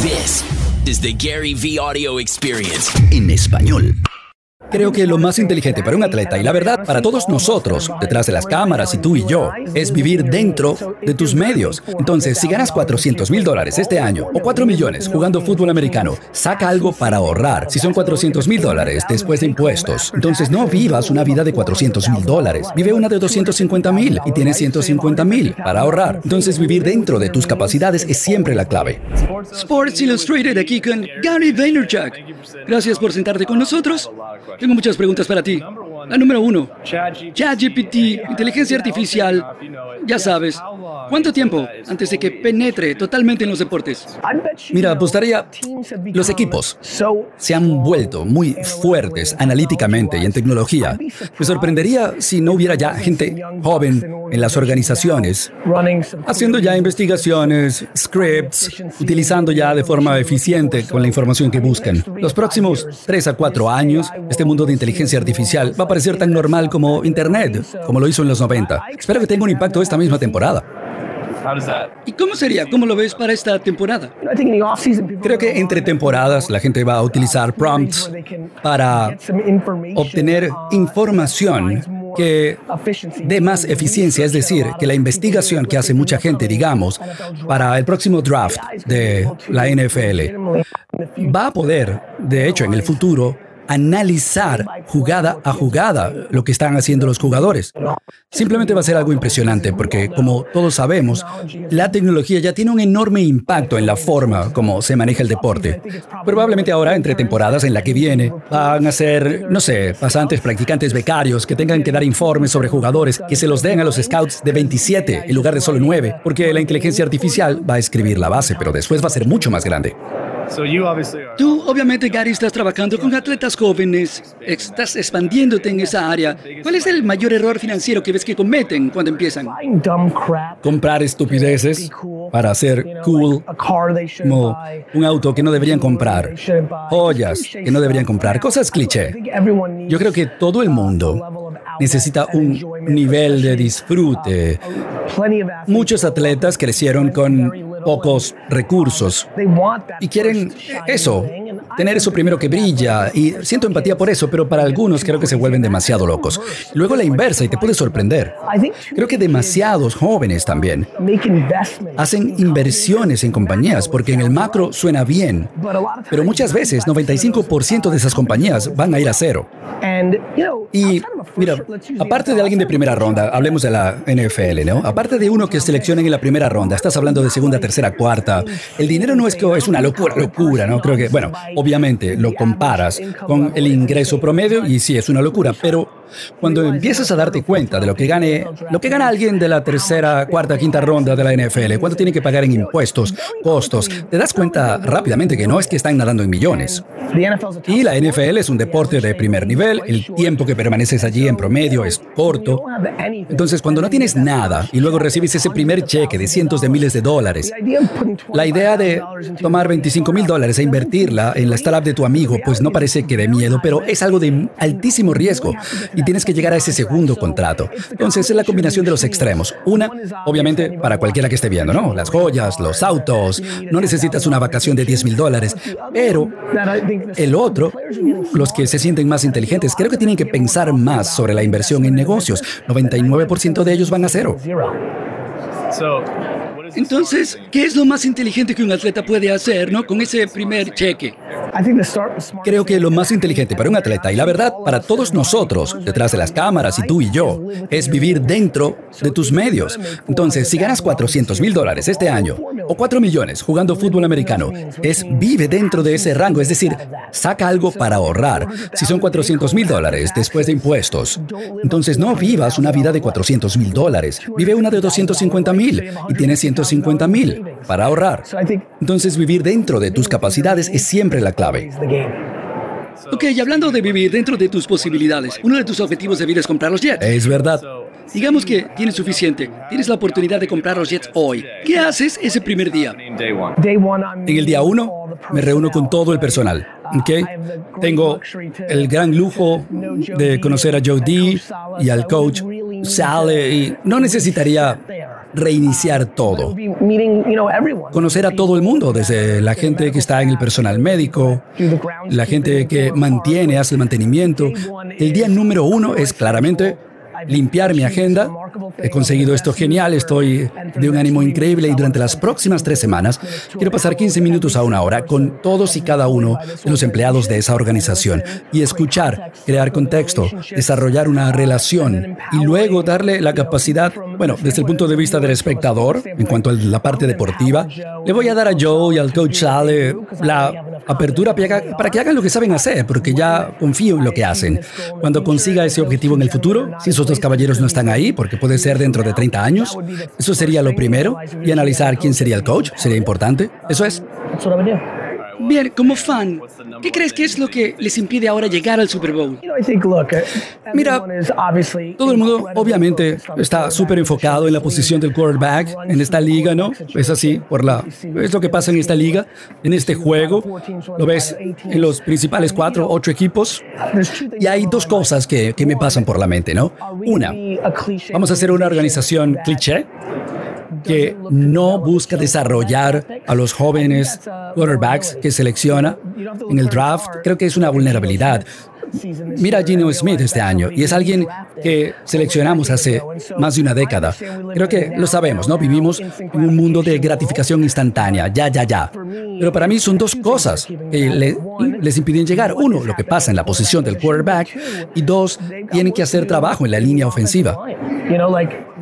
This is the Gary V Audio Experience. en español. Creo que lo más inteligente para un atleta y la verdad para todos nosotros, detrás de las cámaras y tú y yo, es vivir dentro de tus medios. Entonces, si ganas 400 mil dólares este año o 4 millones jugando fútbol americano, saca algo para ahorrar. Si son 400 mil dólares después de impuestos, entonces no vivas una vida de 400 mil dólares. Vive una de 250 mil y tienes 150 mil para ahorrar. Entonces, vivir dentro de tus capacidades es siempre la clave. Sports Illustrated aquí con Gary Vaynerchuk. Gracias por sentarte con nosotros. Tengo muchas preguntas para ti. La número uno, ChatGPT, inteligencia artificial, ya sabes. ¿Cuánto tiempo antes de que penetre totalmente en los deportes? Mira, apostaría, los equipos se han vuelto muy fuertes analíticamente y en tecnología. Me sorprendería si no hubiera ya gente joven en las organizaciones haciendo ya investigaciones, scripts, utilizando ya de forma eficiente con la información que buscan. Los próximos 3 a 4 años, este mundo de inteligencia artificial va a parecer tan normal como Internet, como lo hizo en los 90. Espero que tenga un impacto esta misma temporada. ¿Y cómo sería? ¿Cómo lo ves para esta temporada? Creo que entre temporadas la gente va a utilizar prompts para obtener información que dé más eficiencia, es decir, que la investigación que hace mucha gente, digamos, para el próximo draft de la NFL, va a poder, de hecho, en el futuro, analizar jugada a jugada lo que están haciendo los jugadores. Simplemente va a ser algo impresionante porque, como todos sabemos, la tecnología ya tiene un enorme impacto en la forma como se maneja el deporte. Probablemente ahora, entre temporadas en la que viene, van a ser, no sé, pasantes, practicantes, becarios que tengan que dar informes sobre jugadores que se los den a los scouts de 27 en lugar de solo 9, porque la inteligencia artificial va a escribir la base, pero después va a ser mucho más grande. Tú, obviamente, Gary, estás trabajando con atletas jóvenes, estás expandiéndote en esa área. ¿Cuál es el mayor error financiero que ves que cometen cuando empiezan? Comprar estupideces para ser cool, como un auto que no deberían comprar, joyas que no deberían comprar, cosas cliché. Yo creo que todo el mundo necesita un nivel de disfrute. Muchos atletas crecieron con pocos recursos y quieren eso, tener eso primero que brilla y siento empatía por eso, pero para algunos creo que se vuelven demasiado locos. Luego la inversa y te puede sorprender. Creo que demasiados jóvenes también hacen inversiones en compañías porque en el macro suena bien, pero muchas veces 95% de esas compañías van a ir a cero. Y mira, aparte de alguien de primera ronda, hablemos de la NFL, ¿no? Aparte de uno que seleccionen en la primera ronda, estás hablando de segunda, tercera, cuarta. El dinero no es que es una locura, locura, ¿no? Creo que, bueno, obviamente lo comparas con el ingreso promedio y sí es una locura, pero cuando empiezas a darte cuenta de lo que gane, lo que gana alguien de la tercera, cuarta, quinta ronda de la NFL, cuánto tiene que pagar en impuestos, costos, te das cuenta rápidamente que no es que están nadando en millones. Y la NFL es un deporte de primer nivel, el tiempo que permaneces allí en promedio es corto. Entonces, cuando no tienes nada y luego recibes ese primer cheque de cientos de miles de dólares, la idea de tomar 25 mil dólares e invertirla en la startup de tu amigo, pues no parece que dé miedo, pero es algo de altísimo riesgo y tienes que llegar a ese segundo contrato. Entonces, es la combinación de los extremos. Una, obviamente, para cualquiera que esté viendo, ¿no? Las joyas, los autos, no necesitas una vacación de 10 mil dólares, pero el otro, los que se sienten más inteligentes, creo que tienen que pensar más sobre la inversión en negocios. 99% de ellos van a cero. Entonces, ¿qué es lo más inteligente que un atleta puede hacer, ¿no? Con ese primer cheque. Creo que lo más inteligente para un atleta y la verdad para todos nosotros, detrás de las cámaras y tú y yo, es vivir dentro de tus medios. Entonces, si ganas 400 mil dólares este año o 4 millones jugando fútbol americano, es vive dentro de ese rango, es decir, saca algo para ahorrar. Si son 400 mil dólares después de impuestos, entonces no vivas una vida de 400 mil dólares, vive una de 250 mil y tienes 150 mil para ahorrar. Entonces vivir dentro de tus capacidades es siempre la clave. Ok, y hablando de vivir dentro de tus posibilidades, uno de tus objetivos de vida es comprar los jets. Es verdad. Digamos que tienes suficiente, tienes la oportunidad de comprar los jets hoy. ¿Qué haces ese primer día? En el día uno me reúno con todo el personal. Tengo el gran lujo de conocer a Joe D y al coach Sale y no necesitaría reiniciar todo. Conocer a todo el mundo, desde la gente que está en el personal médico, la gente que mantiene, hace el mantenimiento. El día número uno es claramente limpiar mi agenda. He conseguido esto genial, estoy de un ánimo increíble y durante las próximas tres semanas quiero pasar 15 minutos a una hora con todos y cada uno de los empleados de esa organización y escuchar, crear contexto, desarrollar una relación y luego darle la capacidad, bueno, desde el punto de vista del espectador, en cuanto a la parte deportiva, le voy a dar a Joe y al coach Sale la apertura para que hagan lo que saben hacer, porque ya confío en lo que hacen. Cuando consiga ese objetivo en el futuro, si esos dos caballeros no están ahí, porque puede ser dentro de 30 años, eso sería lo primero, y analizar quién sería el coach, sería importante. Eso es. Bien, como fan, ¿qué crees que es lo que les impide ahora llegar al Super Bowl? Mira, todo el mundo obviamente está súper enfocado en la posición del quarterback en esta liga, ¿no? Es así, por la, es lo que pasa en esta liga, en este juego. Lo ves en los principales cuatro, ocho equipos. Y hay dos cosas que, que me pasan por la mente, ¿no? Una, vamos a hacer una organización cliché que no busca desarrollar a los jóvenes quarterbacks que selecciona en el draft, creo que es una vulnerabilidad. Mira a Gino Smith este año y es alguien que seleccionamos hace más de una década. Creo que lo sabemos, ¿no? Vivimos en un mundo de gratificación instantánea, ya, ya, ya. Pero para mí son dos cosas que les impiden llegar. Uno, lo que pasa en la posición del quarterback y dos, tienen que hacer trabajo en la línea ofensiva.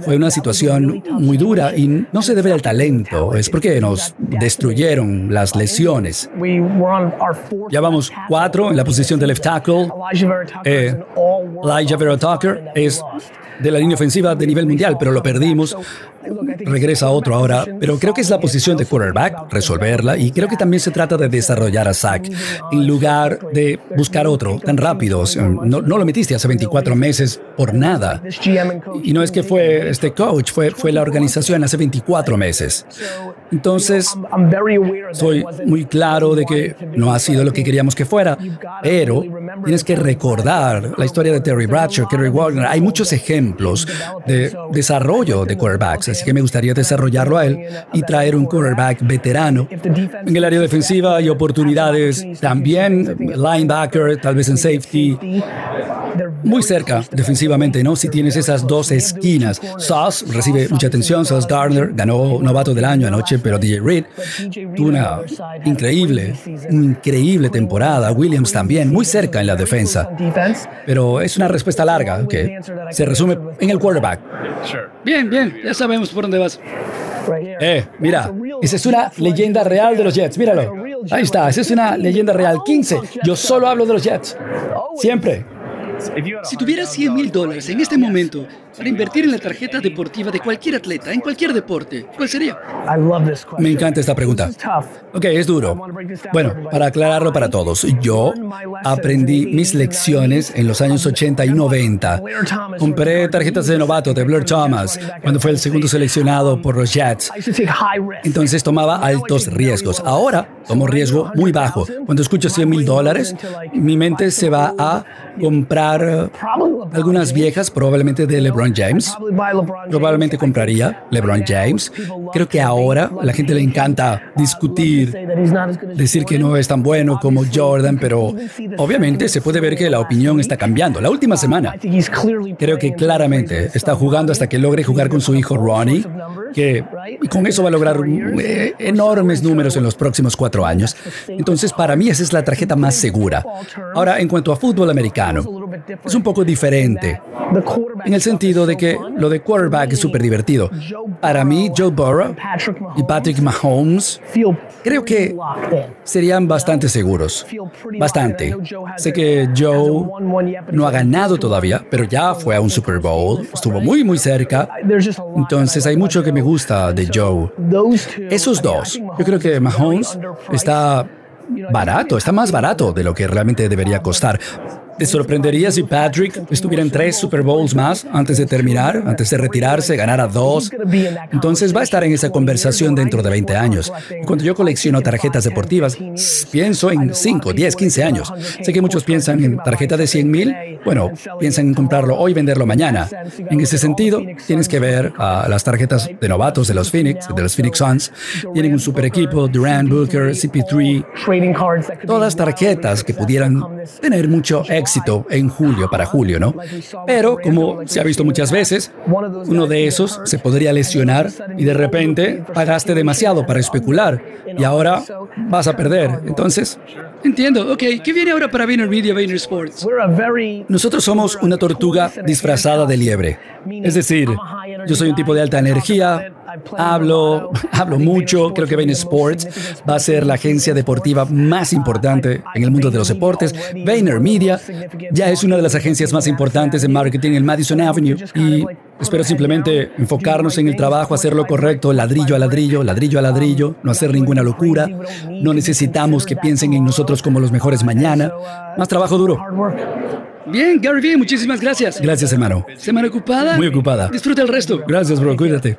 Fue una situación muy dura y no se debe al talento, es porque nos destruyeron las lesiones. Ya vamos cuatro en la posición de left tackle. Elijah Vera Tucker es de la línea ofensiva de nivel mundial, pero lo perdimos regresa otro ahora, pero creo que es la posición de quarterback, resolverla, y creo que también se trata de desarrollar a Zach en lugar de buscar otro tan rápido. No, no, lo metiste hace 24 meses por nada. Y no es que fue este coach, fue, fue la organización hace 24 meses. Entonces, soy muy claro de que no ha sido lo que queríamos que fuera, pero tienes que recordar la historia de Terry Bradshaw, Kerry Wagner. Hay muchos ejemplos de desarrollo de quarterbacks así que me gustaría desarrollarlo a él y traer un quarterback veterano. En el área defensiva hay oportunidades también, linebacker, tal vez en safety, muy cerca defensivamente, ¿no? Si tienes esas dos esquinas. Sauce recibe mucha atención, Sauce Gardner ganó novato del año anoche, pero DJ Reed tuvo una increíble, increíble temporada. Williams también, muy cerca en la defensa. Pero es una respuesta larga que se resume en el quarterback. Bien, bien, ya sabemos por dónde vas. Eh, mira, esa es una leyenda real de los Jets, míralo. Ahí está, esa es una leyenda real. 15. Yo solo hablo de los Jets. Siempre. Si tuvieras 100 mil dólares en este momento para invertir en la tarjeta deportiva de cualquier atleta, en cualquier deporte, ¿cuál sería? Me encanta esta pregunta. Ok, es duro. Bueno, para aclararlo para todos, yo aprendí mis lecciones en los años 80 y 90. Compré tarjetas de novato de Blair Thomas cuando fue el segundo seleccionado por los Jets. Entonces tomaba altos riesgos. Ahora tomo riesgo muy bajo. Cuando escucho 100 mil dólares, mi mente se va a comprar algunas viejas, probablemente de LeBron James. Probablemente compraría LeBron James. Creo que ahora a la gente le encanta discutir, decir que no es tan bueno como Jordan, pero obviamente se puede ver que la opinión está cambiando. La última semana, creo que claramente está jugando hasta que logre jugar con su hijo Ronnie, que con eso va a lograr eh, enormes números en los próximos cuatro años. Entonces, para mí esa es la tarjeta más segura. Ahora, en cuanto a fútbol americano, es un poco diferente, en el sentido de que lo de quarterback es súper divertido. Para mí, Joe Burrow y Patrick Mahomes creo que serían bastante seguros. Bastante. Sé que Joe no ha ganado todavía, pero ya fue a un Super Bowl, estuvo muy, muy cerca. Entonces hay mucho que me gusta de Joe. Esos dos, yo creo que Mahomes está barato, está más barato de lo que realmente debería costar. ¿Te sorprendería si Patrick estuviera en tres Super Bowls más antes de terminar, antes de retirarse, ganara dos? Entonces va a estar en esa conversación dentro de 20 años. cuando yo colecciono tarjetas deportivas, pienso en 5, 10, 15 años. Sé que muchos piensan en tarjeta de 100 mil. Bueno, piensan en comprarlo hoy y venderlo mañana. En ese sentido, tienes que ver a las tarjetas de novatos de los Phoenix, de los Phoenix Suns. Tienen un super equipo, Durant, Booker, CP3. Todas tarjetas que pudieran tener mucho éxito éxito en julio para julio, ¿no? Pero como se ha visto muchas veces, uno de esos se podría lesionar y de repente pagaste demasiado para especular y ahora vas a perder. Entonces, entiendo. Ok, ¿qué viene ahora para VaynerMedia, Vayner Sports? Nosotros somos una tortuga disfrazada de liebre. Es decir, yo soy un tipo de alta energía, hablo, hablo mucho, creo que Vayner Sports va a ser la agencia deportiva más importante en el mundo de los deportes. Vayner Media ya es una de las agencias más importantes de marketing en Madison Avenue y espero simplemente enfocarnos en el trabajo, hacer lo correcto, ladrillo a ladrillo, ladrillo a ladrillo, no hacer ninguna locura. No necesitamos que piensen en nosotros como los mejores mañana. Más trabajo duro. Bien, Gary Vee, muchísimas gracias. Gracias, hermano. ¿Semana ocupada? Muy ocupada. Disfruta el resto. Gracias, bro. Cuídate.